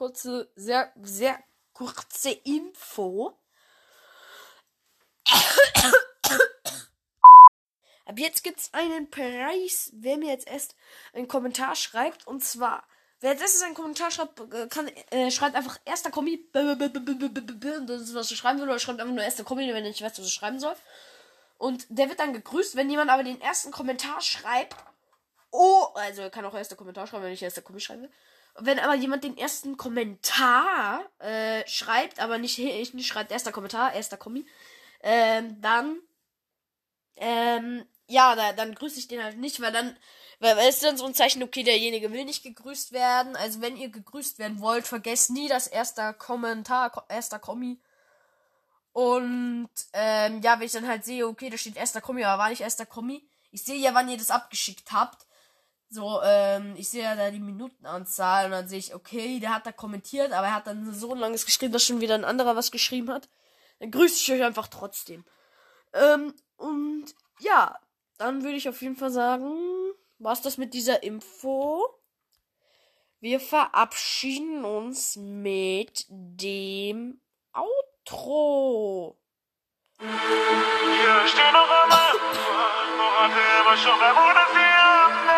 kurze, sehr, sehr kurze Info. Ab jetzt gibt's einen Preis, wer mir jetzt erst einen Kommentar schreibt. Und zwar, wer jetzt erst einen Kommentar schreibt, äh, kann, äh, schreibt einfach erster Kommi. Das ist, was er schreiben will. Oder schreibt einfach nur erster Kommi, wenn er nicht weiß, was er schreiben soll. Und der wird dann gegrüßt, wenn jemand aber den ersten Kommentar schreibt. Oh, also er kann auch erster Kommentar schreiben, wenn ich erster Kommi schreiben will. Wenn aber jemand den ersten Kommentar äh, schreibt, aber nicht, nicht schreibt erster Kommentar, erster Kommi, ähm, dann ähm, ja, da, dann grüße ich den halt nicht, weil dann, weil, weil ist dann so ein Zeichen, okay, derjenige will nicht gegrüßt werden. Also wenn ihr gegrüßt werden wollt, vergesst nie das erste Kommentar, erster Kommi. Und ähm, ja, wenn ich dann halt sehe, okay, da steht erster Kommi, aber war nicht erster Kommi. Ich sehe ja, wann ihr das abgeschickt habt. So, ähm, ich sehe ja da die Minutenanzahl und dann sehe ich, okay, der hat da kommentiert, aber er hat dann so langes geschrieben, dass schon wieder ein anderer was geschrieben hat. Dann grüße ich euch einfach trotzdem. Ähm, und ja, dann würde ich auf jeden Fall sagen, was das mit dieser Info? Wir verabschieden uns mit dem Outro. Hier stehen noch woran wir immer schon